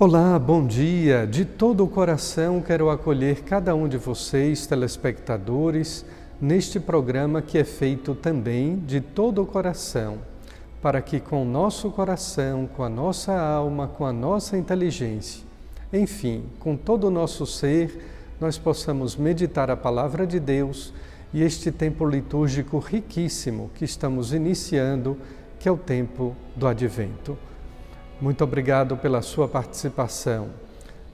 Olá, bom dia. De todo o coração quero acolher cada um de vocês, telespectadores, neste programa que é feito também de todo o coração, para que com o nosso coração, com a nossa alma, com a nossa inteligência, enfim, com todo o nosso ser, nós possamos meditar a palavra de Deus e este tempo litúrgico riquíssimo que estamos iniciando, que é o tempo do advento. Muito obrigado pela sua participação.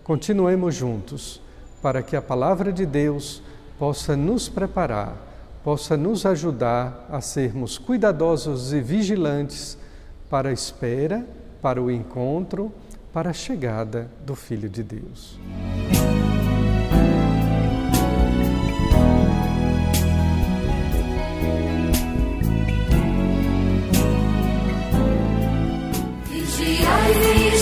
Continuemos juntos para que a palavra de Deus possa nos preparar, possa nos ajudar a sermos cuidadosos e vigilantes para a espera, para o encontro, para a chegada do Filho de Deus.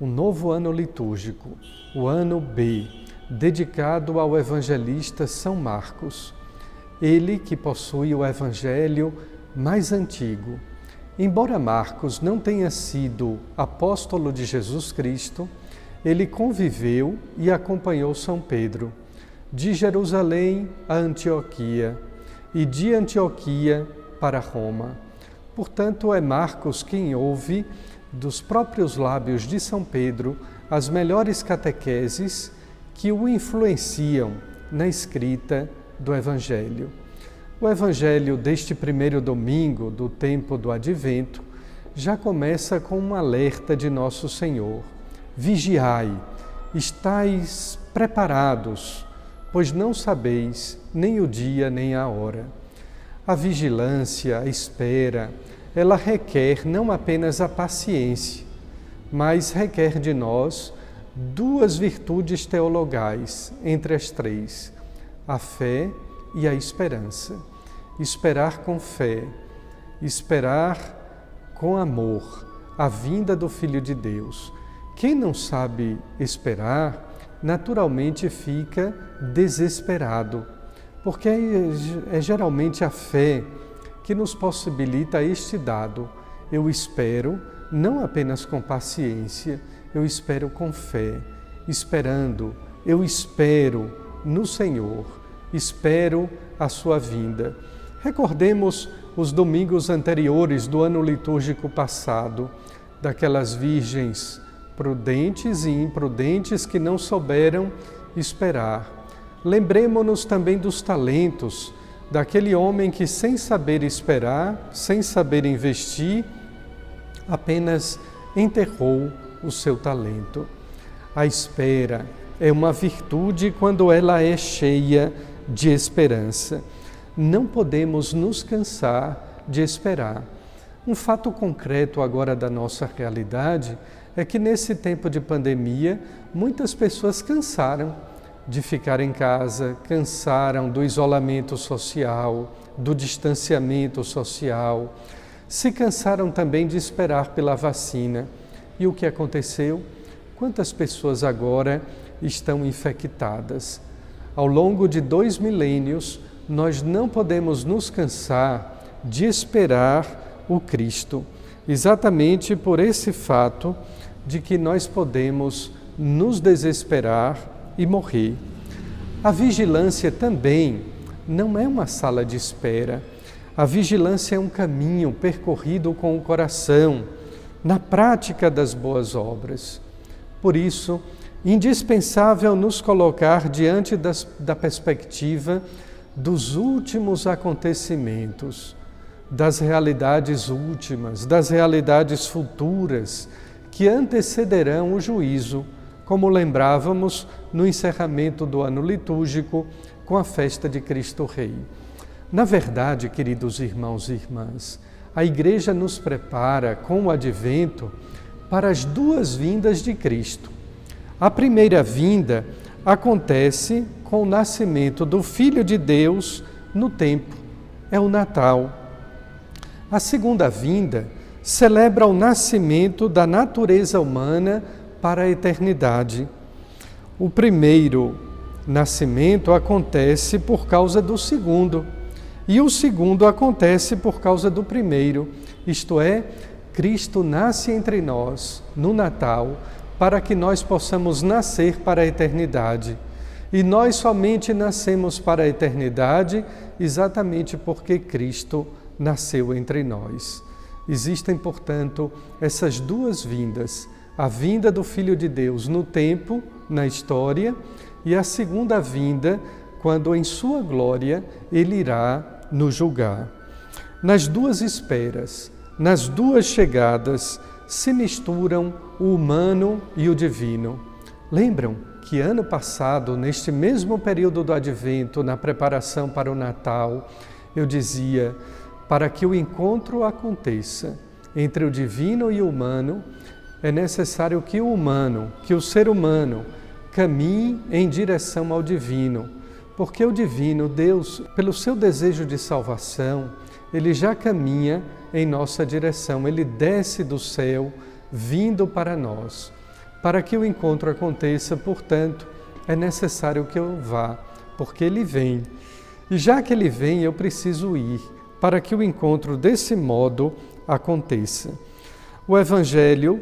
um novo ano litúrgico, o ano B, dedicado ao evangelista São Marcos. Ele que possui o evangelho mais antigo. Embora Marcos não tenha sido apóstolo de Jesus Cristo, ele conviveu e acompanhou São Pedro, de Jerusalém a Antioquia e de Antioquia para Roma Portanto, é Marcos quem ouve dos próprios lábios de São Pedro as melhores catequeses que o influenciam na escrita do Evangelho. O Evangelho deste primeiro domingo do tempo do Advento já começa com um alerta de Nosso Senhor: Vigiai, estais preparados, pois não sabeis nem o dia nem a hora. A vigilância, a espera, ela requer não apenas a paciência, mas requer de nós duas virtudes teologais entre as três: a fé e a esperança. Esperar com fé, esperar com amor a vinda do Filho de Deus. Quem não sabe esperar, naturalmente fica desesperado, porque é, é geralmente a fé que nos possibilita este dado. Eu espero não apenas com paciência, eu espero com fé, esperando, eu espero no Senhor, espero a sua vinda. Recordemos os domingos anteriores do ano litúrgico passado, daquelas virgens prudentes e imprudentes que não souberam esperar. Lembremos-nos também dos talentos daquele homem que, sem saber esperar, sem saber investir, apenas enterrou o seu talento. A espera é uma virtude quando ela é cheia de esperança. Não podemos nos cansar de esperar. Um fato concreto agora da nossa realidade é que nesse tempo de pandemia, muitas pessoas cansaram de ficar em casa, cansaram do isolamento social, do distanciamento social, se cansaram também de esperar pela vacina. E o que aconteceu? Quantas pessoas agora estão infectadas? Ao longo de dois milênios, nós não podemos nos cansar de esperar o Cristo, exatamente por esse fato de que nós podemos nos desesperar e morrer. A vigilância também não é uma sala de espera. A vigilância é um caminho percorrido com o coração, na prática das boas obras. Por isso, indispensável nos colocar diante das, da perspectiva dos últimos acontecimentos, das realidades últimas, das realidades futuras que antecederão o juízo, como lembrávamos no encerramento do ano litúrgico com a festa de Cristo Rei. Na verdade, queridos irmãos e irmãs, a Igreja nos prepara com o advento para as duas vindas de Cristo. A primeira vinda acontece com o nascimento do Filho de Deus no tempo, é o Natal. A segunda vinda celebra o nascimento da natureza humana para a eternidade. O primeiro nascimento acontece por causa do segundo, e o segundo acontece por causa do primeiro, isto é, Cristo nasce entre nós no Natal para que nós possamos nascer para a eternidade. E nós somente nascemos para a eternidade exatamente porque Cristo nasceu entre nós. Existem, portanto, essas duas vindas: a vinda do Filho de Deus no tempo, na história, e a segunda vinda, quando em Sua glória Ele irá nos julgar. Nas duas esperas, nas duas chegadas, se misturam o humano e o divino. Lembram? que ano passado, neste mesmo período do advento, na preparação para o Natal, eu dizia: para que o encontro aconteça entre o divino e o humano, é necessário que o humano, que o ser humano, caminhe em direção ao divino, porque o divino, Deus, pelo seu desejo de salvação, ele já caminha em nossa direção, ele desce do céu, vindo para nós. Para que o encontro aconteça, portanto, é necessário que eu vá, porque ele vem. E já que ele vem, eu preciso ir, para que o encontro desse modo aconteça. O Evangelho,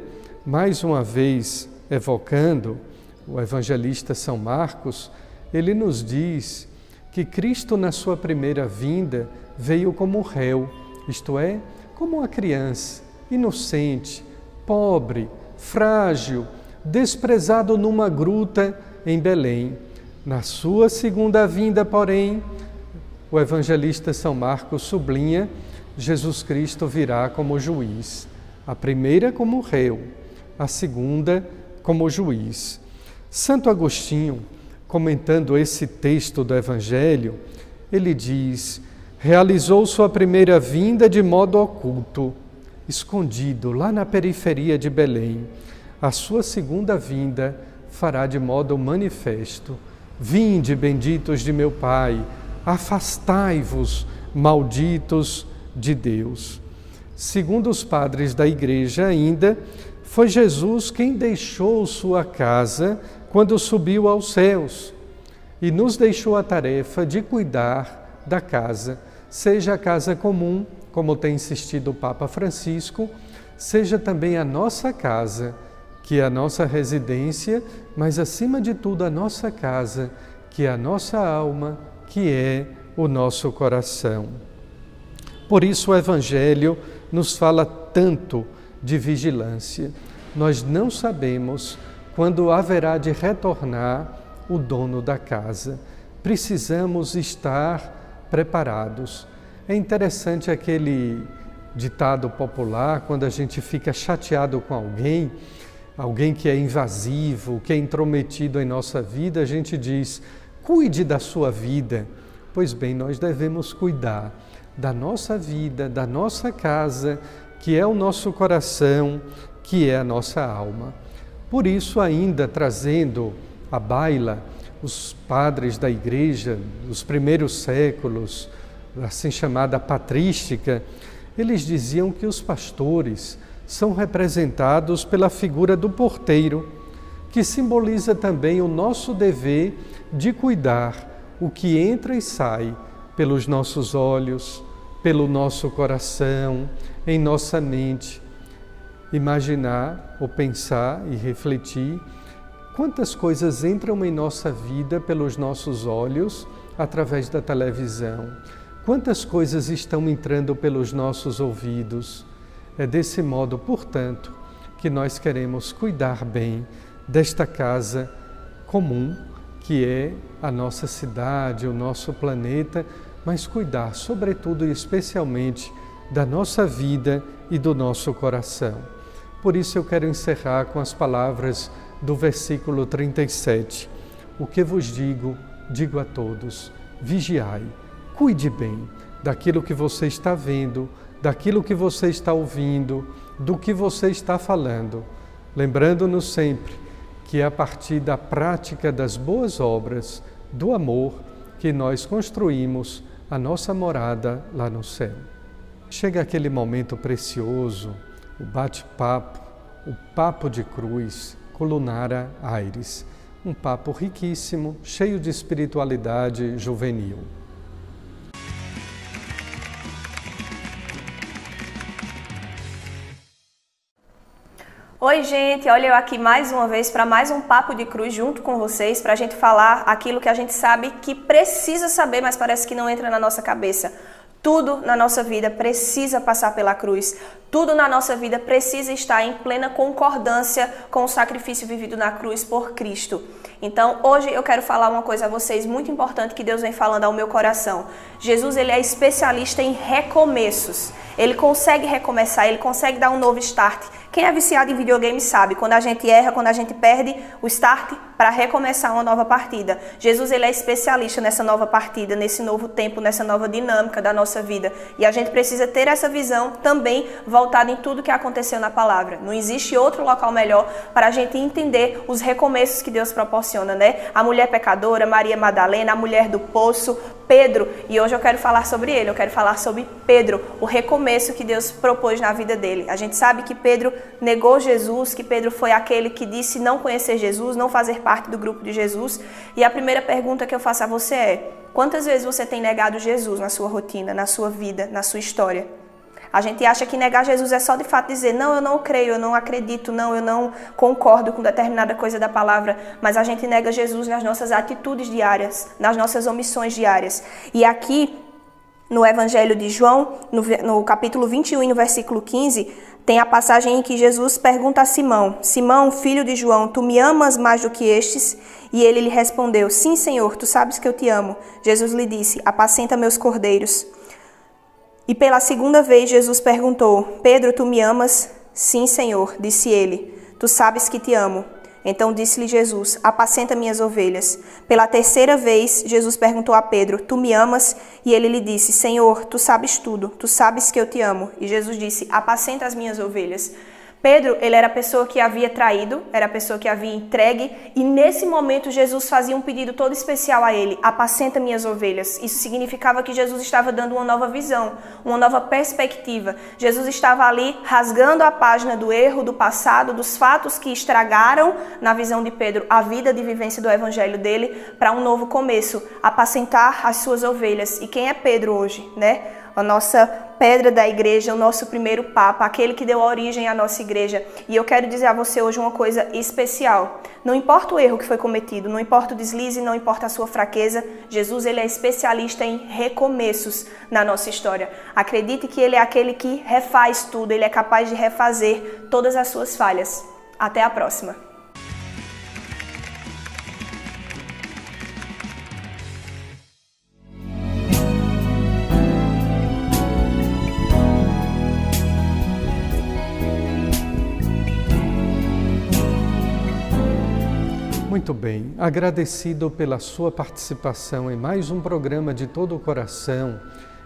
mais uma vez evocando o evangelista São Marcos, ele nos diz que Cristo, na sua primeira vinda, veio como réu, isto é, como uma criança, inocente, pobre, frágil, desprezado numa gruta em Belém. Na sua segunda vinda, porém, o evangelista São Marcos sublinha: Jesus Cristo virá como juiz. A primeira como réu, a segunda como juiz. Santo Agostinho, comentando esse texto do Evangelho, ele diz: realizou sua primeira vinda de modo oculto, escondido lá na periferia de Belém a sua segunda vinda fará de modo manifesto. Vinde, benditos de meu Pai, afastai-vos, malditos de Deus. Segundo os padres da igreja, ainda, foi Jesus quem deixou sua casa quando subiu aos céus e nos deixou a tarefa de cuidar da casa, seja a casa comum, como tem insistido o Papa Francisco, seja também a nossa casa que é a nossa residência, mas acima de tudo a nossa casa, que é a nossa alma, que é o nosso coração. Por isso o Evangelho nos fala tanto de vigilância. Nós não sabemos quando haverá de retornar o dono da casa. Precisamos estar preparados. É interessante aquele ditado popular, quando a gente fica chateado com alguém, alguém que é invasivo, que é intrometido em nossa vida, a gente diz: cuide da sua vida. Pois bem, nós devemos cuidar da nossa vida, da nossa casa, que é o nosso coração, que é a nossa alma. Por isso, ainda trazendo à baila os padres da igreja dos primeiros séculos, assim chamada patrística, eles diziam que os pastores são representados pela figura do porteiro, que simboliza também o nosso dever de cuidar o que entra e sai pelos nossos olhos, pelo nosso coração, em nossa mente. Imaginar ou pensar e refletir quantas coisas entram em nossa vida pelos nossos olhos através da televisão, quantas coisas estão entrando pelos nossos ouvidos é desse modo, portanto, que nós queremos cuidar bem desta casa comum que é a nossa cidade, o nosso planeta, mas cuidar, sobretudo e especialmente, da nossa vida e do nosso coração. Por isso eu quero encerrar com as palavras do versículo 37. O que vos digo, digo a todos: vigiai, cuide bem daquilo que você está vendo, daquilo que você está ouvindo, do que você está falando, lembrando-nos sempre que é a partir da prática das boas obras, do amor, que nós construímos a nossa morada lá no céu. Chega aquele momento precioso, o bate-papo, o papo de cruz, Colunara Aires. Um papo riquíssimo, cheio de espiritualidade juvenil. Oi, gente, olha eu aqui mais uma vez para mais um Papo de Cruz junto com vocês, para a gente falar aquilo que a gente sabe que precisa saber, mas parece que não entra na nossa cabeça. Tudo na nossa vida precisa passar pela cruz. Tudo na nossa vida precisa estar em plena concordância com o sacrifício vivido na cruz por Cristo. Então, hoje eu quero falar uma coisa a vocês muito importante que Deus vem falando ao meu coração. Jesus, ele é especialista em recomeços. Ele consegue recomeçar, ele consegue dar um novo start. Quem é viciado em videogame sabe, quando a gente erra, quando a gente perde o start para recomeçar uma nova partida. Jesus ele é especialista nessa nova partida, nesse novo tempo, nessa nova dinâmica da nossa vida. E a gente precisa ter essa visão também voltada em tudo que aconteceu na palavra. Não existe outro local melhor para a gente entender os recomeços que Deus proporciona, né? A mulher pecadora, Maria Madalena, a mulher do poço, Pedro, e hoje eu quero falar sobre ele, eu quero falar sobre Pedro, o recomeço que Deus propôs na vida dele. A gente sabe que Pedro negou Jesus, que Pedro foi aquele que disse não conhecer Jesus, não fazer parte do grupo de Jesus. E a primeira pergunta que eu faço a você é: quantas vezes você tem negado Jesus na sua rotina, na sua vida, na sua história? A gente acha que negar Jesus é só de fato dizer, não, eu não creio, eu não acredito, não, eu não concordo com determinada coisa da palavra, mas a gente nega Jesus nas nossas atitudes diárias, nas nossas omissões diárias. E aqui, no Evangelho de João, no, no capítulo 21 e no versículo 15, tem a passagem em que Jesus pergunta a Simão: Simão, filho de João, tu me amas mais do que estes? E ele lhe respondeu: Sim, Senhor, tu sabes que eu te amo. Jesus lhe disse: Apacenta meus cordeiros. E pela segunda vez Jesus perguntou: Pedro, tu me amas? Sim, Senhor, disse ele. Tu sabes que te amo. Então disse-lhe Jesus: Apacenta minhas ovelhas. Pela terceira vez, Jesus perguntou a Pedro: Tu me amas? E ele lhe disse: Senhor, tu sabes tudo, tu sabes que eu te amo. E Jesus disse: Apacenta as minhas ovelhas. Pedro, ele era a pessoa que havia traído, era a pessoa que havia entregue, e nesse momento Jesus fazia um pedido todo especial a ele: apacenta minhas ovelhas. Isso significava que Jesus estava dando uma nova visão, uma nova perspectiva. Jesus estava ali rasgando a página do erro, do passado, dos fatos que estragaram, na visão de Pedro, a vida de vivência do evangelho dele, para um novo começo, apacentar as suas ovelhas. E quem é Pedro hoje, né? A nossa pedra da igreja, o nosso primeiro papa, aquele que deu origem à nossa igreja. E eu quero dizer a você hoje uma coisa especial. Não importa o erro que foi cometido, não importa o deslize, não importa a sua fraqueza, Jesus ele é especialista em recomeços na nossa história. Acredite que ele é aquele que refaz tudo, ele é capaz de refazer todas as suas falhas. Até a próxima. Muito bem, agradecido pela sua participação em mais um programa de todo o coração,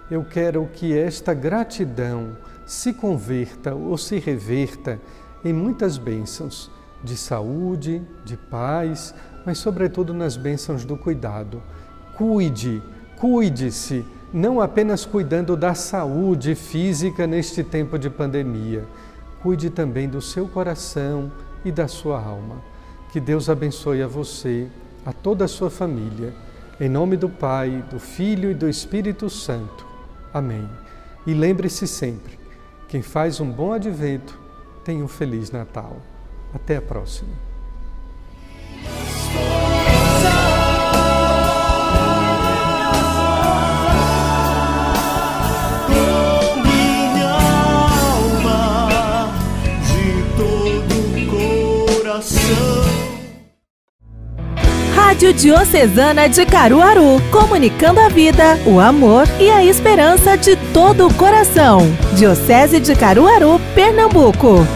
eu quero que esta gratidão se converta ou se reverta em muitas bênçãos de saúde, de paz, mas sobretudo nas bênçãos do cuidado. Cuide, cuide-se, não apenas cuidando da saúde física neste tempo de pandemia, cuide também do seu coração e da sua alma. Que Deus abençoe a você, a toda a sua família. Em nome do Pai, do Filho e do Espírito Santo. Amém. E lembre-se sempre: quem faz um bom advento tem um feliz Natal. Até a próxima. Rádio Diocesana de Caruaru, comunicando a vida, o amor e a esperança de todo o coração. Diocese de Caruaru, Pernambuco.